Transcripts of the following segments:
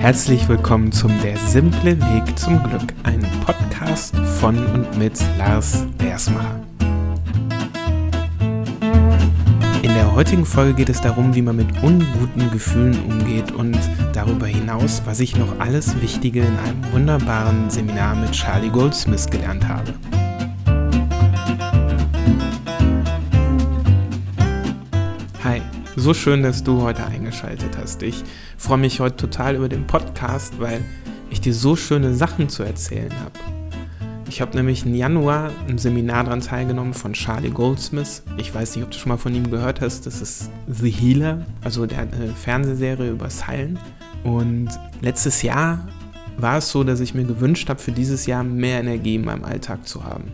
Herzlich willkommen zum Der simple Weg zum Glück, ein Podcast von und mit Lars Bersmacher. In der heutigen Folge geht es darum, wie man mit unguten Gefühlen umgeht und darüber hinaus, was ich noch alles Wichtige in einem wunderbaren Seminar mit Charlie Goldsmith gelernt habe. So schön, dass du heute eingeschaltet hast. Ich freue mich heute total über den Podcast, weil ich dir so schöne Sachen zu erzählen habe. Ich habe nämlich im Januar ein Seminar daran teilgenommen von Charlie Goldsmith. Ich weiß nicht, ob du schon mal von ihm gehört hast. Das ist The Healer, also der eine Fernsehserie über Heilen. Und letztes Jahr war es so, dass ich mir gewünscht habe, für dieses Jahr mehr Energie in meinem Alltag zu haben.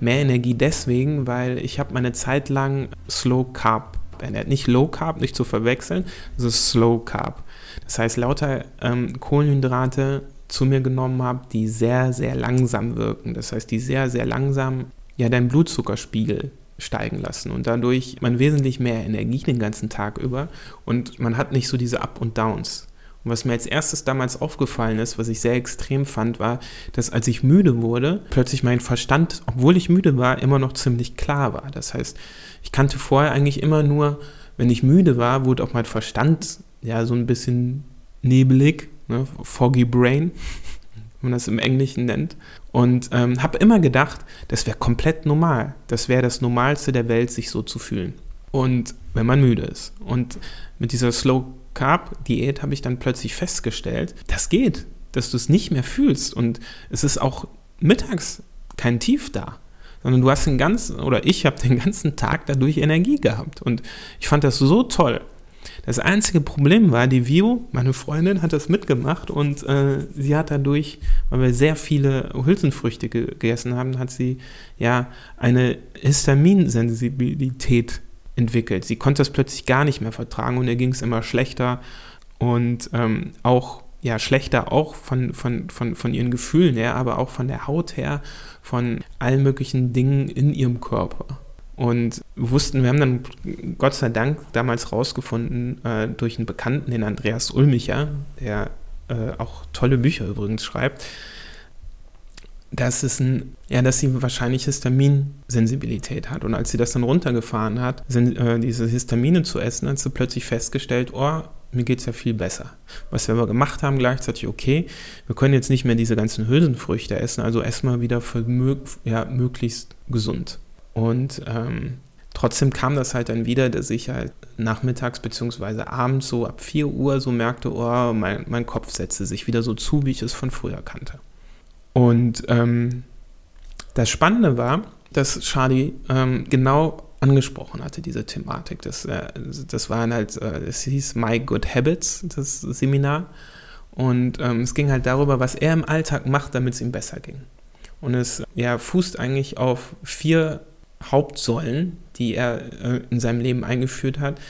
Mehr Energie deswegen, weil ich habe meine Zeit lang Slow Carb ernährt. Nicht Low Carb, nicht zu verwechseln, das ist Slow Carb. Das heißt, lauter ähm, Kohlenhydrate zu mir genommen habe, die sehr, sehr langsam wirken. Das heißt, die sehr, sehr langsam ja deinen Blutzuckerspiegel steigen lassen und dadurch man wesentlich mehr Energie den ganzen Tag über und man hat nicht so diese Up und Downs. Und was mir als erstes damals aufgefallen ist, was ich sehr extrem fand, war, dass als ich müde wurde, plötzlich mein Verstand, obwohl ich müde war, immer noch ziemlich klar war. Das heißt, ich kannte vorher eigentlich immer nur, wenn ich müde war, wurde auch mein Verstand ja so ein bisschen nebelig, ne? foggy brain, wenn man das im Englischen nennt. Und ähm, habe immer gedacht, das wäre komplett normal. Das wäre das Normalste der Welt, sich so zu fühlen. Und wenn man müde ist. Und mit dieser Slow Carb-Diät habe ich dann plötzlich festgestellt, das geht, dass du es nicht mehr fühlst und es ist auch mittags kein Tief da, sondern du hast den ganzen, oder ich habe den ganzen Tag dadurch Energie gehabt und ich fand das so toll. Das einzige Problem war, die Vio, meine Freundin, hat das mitgemacht und äh, sie hat dadurch, weil wir sehr viele Hülsenfrüchte gegessen haben, hat sie ja eine Histaminsensibilität entwickelt. Sie konnte das plötzlich gar nicht mehr vertragen und ihr ging es immer schlechter und ähm, auch ja schlechter auch von, von, von, von ihren Gefühlen her, aber auch von der Haut her, von allen möglichen Dingen in ihrem Körper. Und wir wussten, wir haben dann Gott sei Dank damals rausgefunden äh, durch einen Bekannten, den Andreas Ulmicher, der äh, auch tolle Bücher übrigens schreibt, dass es ein, ja, dass sie wahrscheinlich Histaminsensibilität hat. Und als sie das dann runtergefahren hat, sind, äh, diese Histamine zu essen, hat sie plötzlich festgestellt, oh, mir geht es ja viel besser. Was wir aber gemacht haben gleichzeitig, okay, wir können jetzt nicht mehr diese ganzen Hülsenfrüchte essen, also wir wieder mög ja, möglichst gesund. Und ähm, trotzdem kam das halt dann wieder, dass ich halt nachmittags bzw. abends so ab 4 Uhr so merkte, oh, mein, mein Kopf setzte sich wieder so zu, wie ich es von früher kannte. Und ähm, das Spannende war, dass Charlie ähm, genau angesprochen hatte, diese Thematik. Das, äh, das waren halt, äh, es hieß My Good Habits, das Seminar. Und ähm, es ging halt darüber, was er im Alltag macht, damit es ihm besser ging. Und es ja, fußt eigentlich auf vier Hauptsäulen, die er äh, in seinem Leben eingeführt hat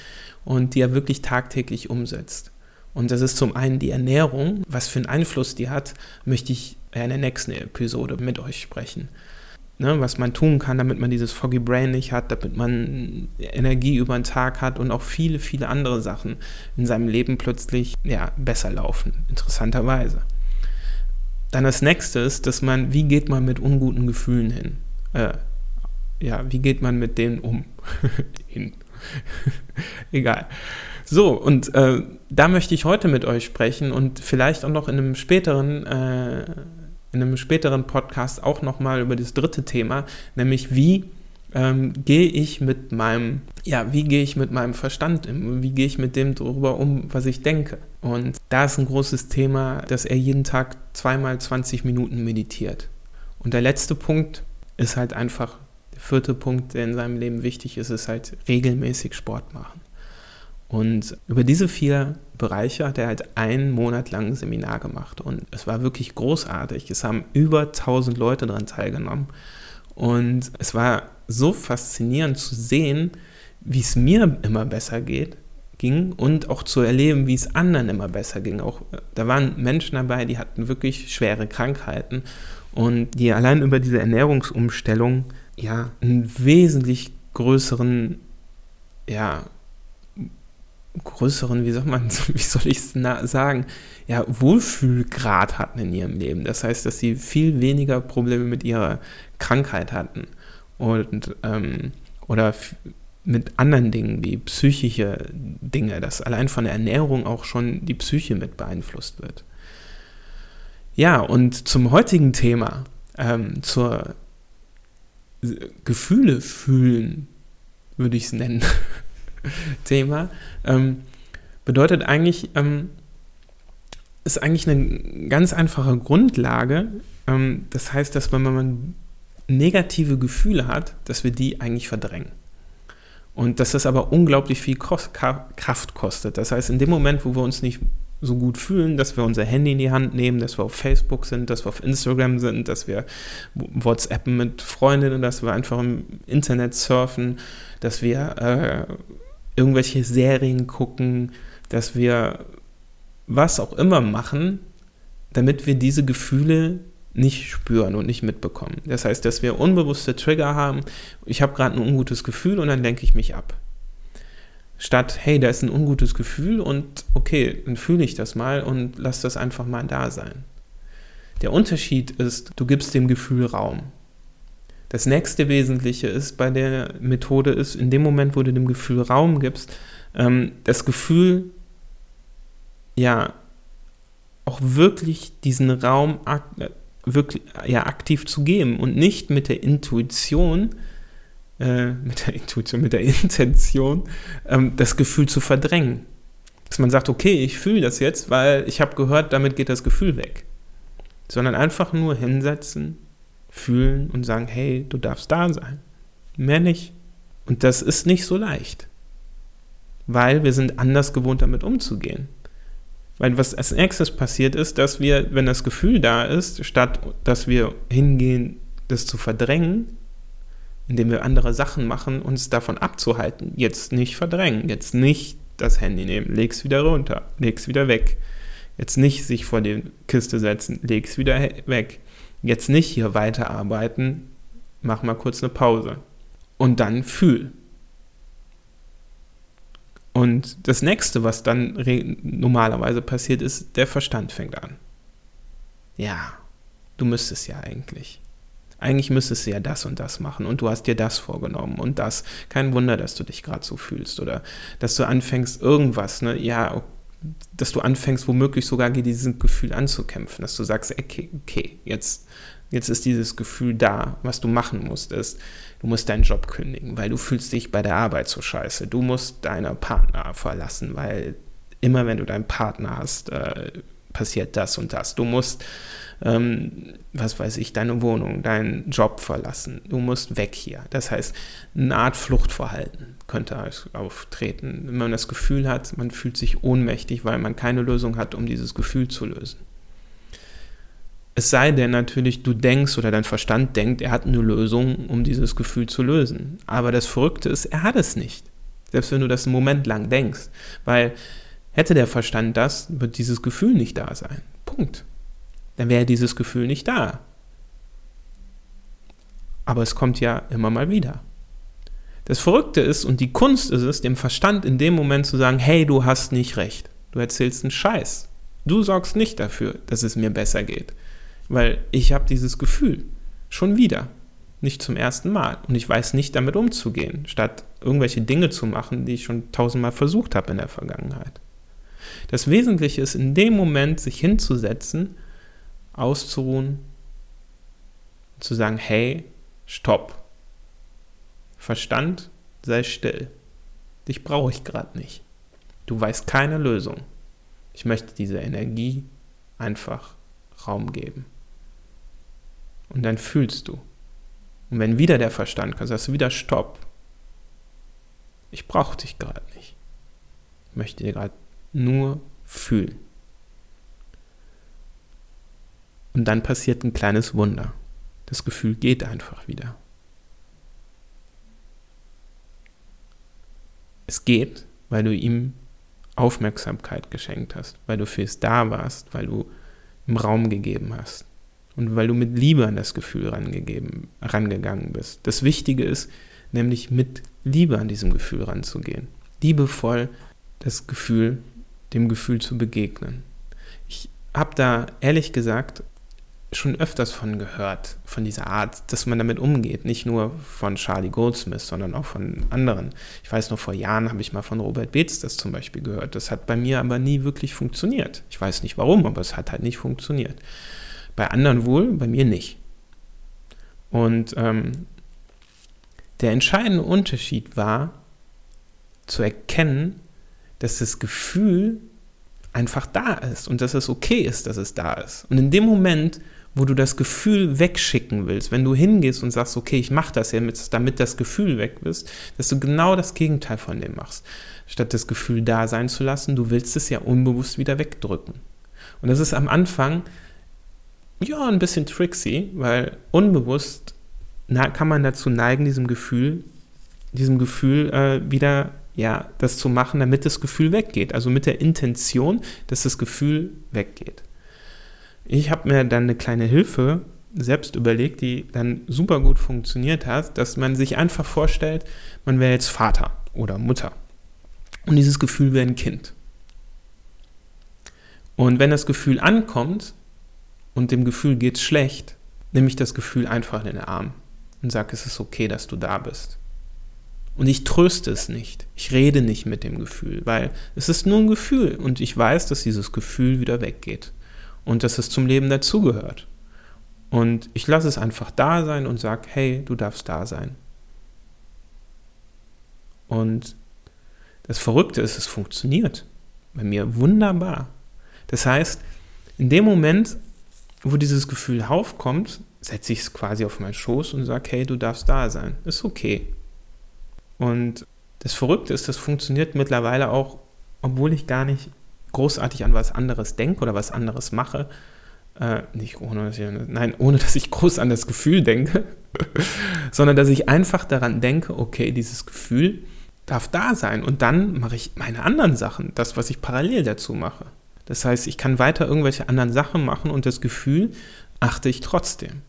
und die er wirklich tagtäglich umsetzt. Und das ist zum einen die Ernährung. Was für einen Einfluss die hat, möchte ich in der nächsten Episode mit euch sprechen. Ne, was man tun kann, damit man dieses Foggy Brain nicht hat, damit man Energie über den Tag hat und auch viele, viele andere Sachen in seinem Leben plötzlich ja, besser laufen, interessanterweise. Dann das nächste ist, dass man, wie geht man mit unguten Gefühlen hin? Äh, ja, wie geht man mit denen um? hin. Egal. So, und äh, da möchte ich heute mit euch sprechen und vielleicht auch noch in einem späteren, äh, in einem späteren Podcast auch nochmal über das dritte Thema, nämlich wie ähm, gehe ich mit meinem, ja, wie gehe ich mit meinem Verstand, wie gehe ich mit dem darüber um, was ich denke. Und da ist ein großes Thema, dass er jeden Tag zweimal 20 Minuten meditiert. Und der letzte Punkt ist halt einfach, der vierte Punkt, der in seinem Leben wichtig ist, ist halt regelmäßig Sport machen. Und über diese vier Bereiche hat er halt einen Monat lang ein Seminar gemacht. Und es war wirklich großartig. Es haben über 1000 Leute daran teilgenommen. Und es war so faszinierend zu sehen, wie es mir immer besser geht, ging und auch zu erleben, wie es anderen immer besser ging. Auch da waren Menschen dabei, die hatten wirklich schwere Krankheiten und die allein über diese Ernährungsumstellung ja einen wesentlich größeren ja, größeren, wie soll man, wie soll ich es sagen, ja, Wohlfühlgrad hatten in ihrem Leben. Das heißt, dass sie viel weniger Probleme mit ihrer Krankheit hatten und ähm, oder mit anderen Dingen wie psychische Dinge, dass allein von der Ernährung auch schon die Psyche mit beeinflusst wird. Ja, und zum heutigen Thema, ähm, zur Gefühle fühlen, würde ich es nennen, Thema, ähm, bedeutet eigentlich, ähm, ist eigentlich eine ganz einfache Grundlage. Ähm, das heißt, dass wenn man negative Gefühle hat, dass wir die eigentlich verdrängen. Und dass das aber unglaublich viel Kraft kostet. Das heißt, in dem Moment, wo wir uns nicht so gut fühlen, dass wir unser Handy in die Hand nehmen, dass wir auf Facebook sind, dass wir auf Instagram sind, dass wir WhatsAppen mit Freundinnen, dass wir einfach im Internet surfen, dass wir äh, irgendwelche Serien gucken, dass wir was auch immer machen, damit wir diese Gefühle nicht spüren und nicht mitbekommen. Das heißt, dass wir unbewusste Trigger haben. Ich habe gerade ein ungutes Gefühl und dann lenke ich mich ab. Statt, hey, da ist ein ungutes Gefühl und okay, dann fühle ich das mal und lass das einfach mal da sein. Der Unterschied ist, du gibst dem Gefühl Raum. Das nächste Wesentliche ist bei der Methode ist, in dem Moment, wo du dem Gefühl Raum gibst, ähm, das Gefühl ja auch wirklich diesen Raum wirklich ja aktiv zu geben und nicht mit der Intuition, äh, mit der Intuition, mit der Intention, ähm, das Gefühl zu verdrängen. Dass man sagt, okay, ich fühle das jetzt, weil ich habe gehört, damit geht das Gefühl weg. Sondern einfach nur hinsetzen, fühlen und sagen, hey, du darfst da sein. Mehr nicht. Und das ist nicht so leicht, weil wir sind anders gewohnt, damit umzugehen. Weil was als nächstes passiert ist, dass wir, wenn das Gefühl da ist, statt dass wir hingehen, das zu verdrängen, indem wir andere Sachen machen, uns davon abzuhalten, jetzt nicht verdrängen, jetzt nicht das Handy nehmen, leg's wieder runter, leg's wieder weg. Jetzt nicht sich vor die Kiste setzen, leg's wieder weg. Jetzt nicht hier weiterarbeiten, mach mal kurz eine Pause. Und dann fühl. Und das nächste, was dann normalerweise passiert, ist, der Verstand fängt an. Ja, du müsstest ja eigentlich. Eigentlich müsstest du ja das und das machen und du hast dir das vorgenommen und das. Kein Wunder, dass du dich gerade so fühlst oder dass du anfängst irgendwas, ne? Ja, dass du anfängst, womöglich sogar gegen dieses Gefühl anzukämpfen, dass du sagst, okay, okay, jetzt Jetzt ist dieses Gefühl da. Was du machen musst, ist, du musst deinen Job kündigen, weil du fühlst dich bei der Arbeit so scheiße. Du musst deinen Partner verlassen, weil immer wenn du deinen Partner hast, äh, passiert das und das. Du musst, ähm, was weiß ich, deine Wohnung, deinen Job verlassen. Du musst weg hier. Das heißt, eine Art Fluchtverhalten könnte auftreten. Wenn man das Gefühl hat, man fühlt sich ohnmächtig, weil man keine Lösung hat, um dieses Gefühl zu lösen. Es sei denn natürlich, du denkst oder dein Verstand denkt, er hat eine Lösung, um dieses Gefühl zu lösen. Aber das Verrückte ist, er hat es nicht. Selbst wenn du das einen Moment lang denkst. Weil hätte der Verstand das, wird dieses Gefühl nicht da sein. Punkt. Dann wäre dieses Gefühl nicht da. Aber es kommt ja immer mal wieder. Das Verrückte ist und die Kunst ist es, dem Verstand in dem Moment zu sagen, hey, du hast nicht recht. Du erzählst einen Scheiß. Du sorgst nicht dafür, dass es mir besser geht. Weil ich habe dieses Gefühl schon wieder, nicht zum ersten Mal. Und ich weiß nicht damit umzugehen, statt irgendwelche Dinge zu machen, die ich schon tausendmal versucht habe in der Vergangenheit. Das Wesentliche ist in dem Moment, sich hinzusetzen, auszuruhen, zu sagen, hey, stopp. Verstand, sei still. Dich brauche ich gerade nicht. Du weißt keine Lösung. Ich möchte dieser Energie einfach Raum geben. Und dann fühlst du. Und wenn wieder der Verstand kommt, sagst du wieder Stopp. Ich brauche dich gerade nicht. Ich möchte dir gerade nur fühlen. Und dann passiert ein kleines Wunder. Das Gefühl geht einfach wieder. Es geht, weil du ihm Aufmerksamkeit geschenkt hast, weil du fürs da warst, weil du im Raum gegeben hast und weil du mit Liebe an das Gefühl rangegeben, rangegangen bist. Das Wichtige ist nämlich mit Liebe an diesem Gefühl ranzugehen. Liebevoll das Gefühl, dem Gefühl zu begegnen. Ich habe da ehrlich gesagt schon öfters von gehört, von dieser Art, dass man damit umgeht. Nicht nur von Charlie Goldsmith, sondern auch von anderen. Ich weiß noch, vor Jahren habe ich mal von Robert Beetz das zum Beispiel gehört. Das hat bei mir aber nie wirklich funktioniert. Ich weiß nicht warum, aber es hat halt nicht funktioniert. Bei anderen wohl, bei mir nicht. Und ähm, der entscheidende Unterschied war, zu erkennen, dass das Gefühl einfach da ist und dass es okay ist, dass es da ist. Und in dem Moment, wo du das Gefühl wegschicken willst, wenn du hingehst und sagst, okay, ich mache das jetzt, damit das Gefühl weg ist, dass du genau das Gegenteil von dem machst. Statt das Gefühl da sein zu lassen, du willst es ja unbewusst wieder wegdrücken. Und das ist am Anfang ja ein bisschen tricksy, weil unbewusst kann man dazu neigen, diesem Gefühl, diesem Gefühl äh, wieder ja, das zu machen, damit das Gefühl weggeht. Also mit der Intention, dass das Gefühl weggeht. Ich habe mir dann eine kleine Hilfe selbst überlegt, die dann super gut funktioniert hat, dass man sich einfach vorstellt, man wäre jetzt Vater oder Mutter. Und dieses Gefühl wäre ein Kind. Und wenn das Gefühl ankommt und dem Gefühl geht schlecht, nehme ich das Gefühl einfach in den Arm und sage, es ist okay, dass du da bist. Und ich tröste es nicht. Ich rede nicht mit dem Gefühl, weil es ist nur ein Gefühl und ich weiß, dass dieses Gefühl wieder weggeht und dass es zum Leben dazugehört. Und ich lasse es einfach da sein und sage, hey, du darfst da sein. Und das Verrückte ist, es funktioniert. Bei mir wunderbar. Das heißt, in dem Moment, wo dieses Gefühl aufkommt, setze ich es quasi auf meinen Schoß und sage, hey, du darfst da sein. Ist okay. Und das Verrückte ist, das funktioniert mittlerweile auch, obwohl ich gar nicht großartig an was anderes denke oder was anderes mache. Äh, nicht ohne, dass ich, nein, ohne dass ich groß an das Gefühl denke, sondern dass ich einfach daran denke, okay, dieses Gefühl darf da sein und dann mache ich meine anderen Sachen, das, was ich parallel dazu mache. Das heißt, ich kann weiter irgendwelche anderen Sachen machen und das Gefühl achte ich trotzdem.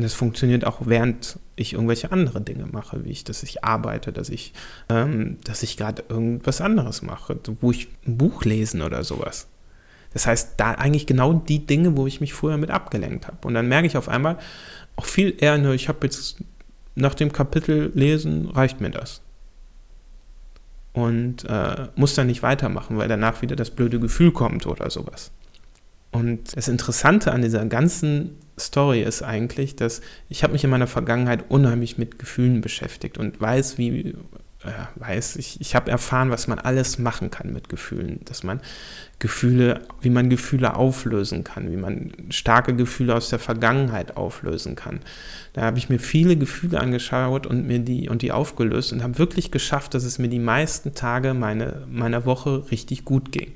Und das funktioniert auch, während ich irgendwelche andere Dinge mache, wie ich, dass ich arbeite, dass ich, ähm, dass ich gerade irgendwas anderes mache, wo ich ein Buch lesen oder sowas. Das heißt, da eigentlich genau die Dinge, wo ich mich früher mit abgelenkt habe. Und dann merke ich auf einmal auch viel eher, ne, ich habe jetzt nach dem Kapitel lesen, reicht mir das. Und äh, muss dann nicht weitermachen, weil danach wieder das blöde Gefühl kommt oder sowas. Und das Interessante an dieser ganzen Story ist eigentlich, dass ich habe mich in meiner Vergangenheit unheimlich mit Gefühlen beschäftigt und weiß, wie, äh, weiß, ich, ich habe erfahren, was man alles machen kann mit Gefühlen, dass man Gefühle, wie man Gefühle auflösen kann, wie man starke Gefühle aus der Vergangenheit auflösen kann. Da habe ich mir viele Gefühle angeschaut und mir die und die aufgelöst und habe wirklich geschafft, dass es mir die meisten Tage meine, meiner Woche richtig gut ging.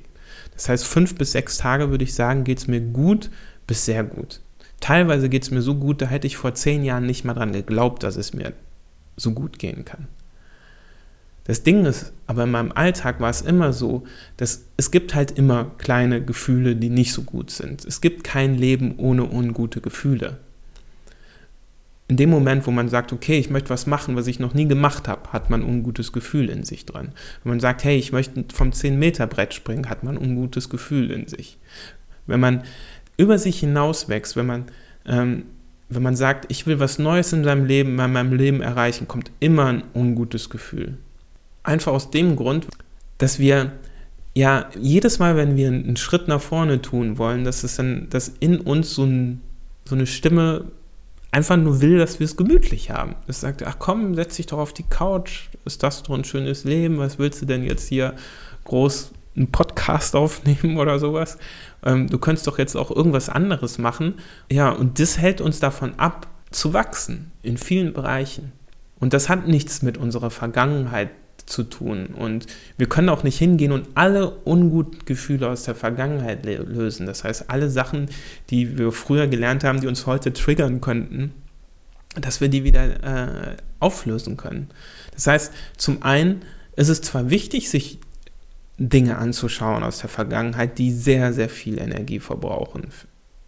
Das heißt, fünf bis sechs Tage würde ich sagen, geht es mir gut bis sehr gut. Teilweise geht es mir so gut, da hätte ich vor zehn Jahren nicht mal dran geglaubt, dass es mir so gut gehen kann. Das Ding ist, aber in meinem Alltag war es immer so, dass es gibt halt immer kleine Gefühle, die nicht so gut sind. Es gibt kein Leben ohne ungute Gefühle. In dem Moment, wo man sagt, okay, ich möchte was machen, was ich noch nie gemacht habe, hat man ein ungutes Gefühl in sich dran. Wenn man sagt, hey, ich möchte vom 10-Meter-Brett springen, hat man ein ungutes Gefühl in sich. Wenn man über sich hinaus wächst, wenn man, ähm, wenn man sagt, ich will was Neues in seinem Leben, in meinem Leben erreichen, kommt immer ein ungutes Gefühl. Einfach aus dem Grund, dass wir ja jedes Mal, wenn wir einen Schritt nach vorne tun wollen, dass es dann, dass in uns so, ein, so eine Stimme einfach nur will, dass wir es gemütlich haben. Es sagt, ach komm, setz dich doch auf die Couch, ist das doch ein schönes Leben, was willst du denn jetzt hier groß einen Podcast aufnehmen oder sowas? Ähm, du könntest doch jetzt auch irgendwas anderes machen. Ja, und das hält uns davon ab, zu wachsen in vielen Bereichen. Und das hat nichts mit unserer Vergangenheit zu tun. Und wir können auch nicht hingehen und alle unguten Gefühle aus der Vergangenheit lösen. Das heißt, alle Sachen, die wir früher gelernt haben, die uns heute triggern könnten, dass wir die wieder äh, auflösen können. Das heißt, zum einen ist es zwar wichtig, sich Dinge anzuschauen aus der Vergangenheit, die sehr, sehr viel Energie verbrauchen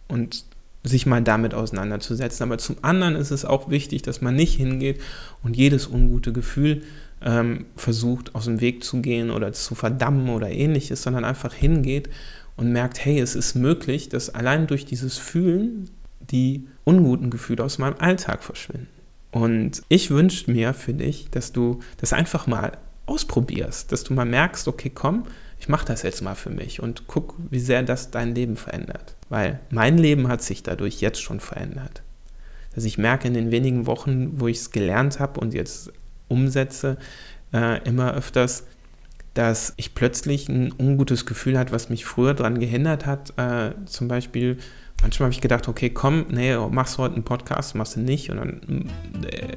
und sich mal damit auseinanderzusetzen. Aber zum anderen ist es auch wichtig, dass man nicht hingeht und jedes ungute Gefühl ähm, versucht, aus dem Weg zu gehen oder zu verdammen oder ähnliches, sondern einfach hingeht und merkt, hey, es ist möglich, dass allein durch dieses Fühlen die unguten Gefühle aus meinem Alltag verschwinden. Und ich wünsche mir für dich, dass du das einfach mal ausprobierst, dass du mal merkst, okay, komm, ich mache das jetzt mal für mich und guck, wie sehr das dein Leben verändert. Weil mein Leben hat sich dadurch jetzt schon verändert. Dass ich merke in den wenigen Wochen, wo ich es gelernt habe und jetzt umsetze, äh, immer öfters, dass ich plötzlich ein ungutes Gefühl hatte, was mich früher daran gehindert hat. Äh, zum Beispiel, manchmal habe ich gedacht, okay, komm, nee, machst du heute einen Podcast, machst du nicht. Und dann, äh,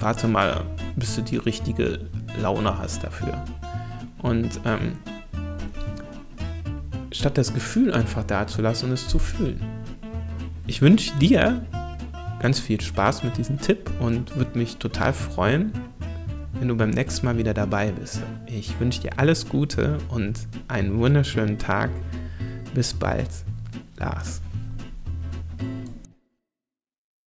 warte mal, bis du die richtige Laune hast dafür. Und ähm, statt das Gefühl einfach da zu lassen und es zu fühlen. Ich wünsche dir ganz viel Spaß mit diesem Tipp und würde mich total freuen, wenn du beim nächsten Mal wieder dabei bist. Ich wünsche dir alles Gute und einen wunderschönen Tag. Bis bald, Lars.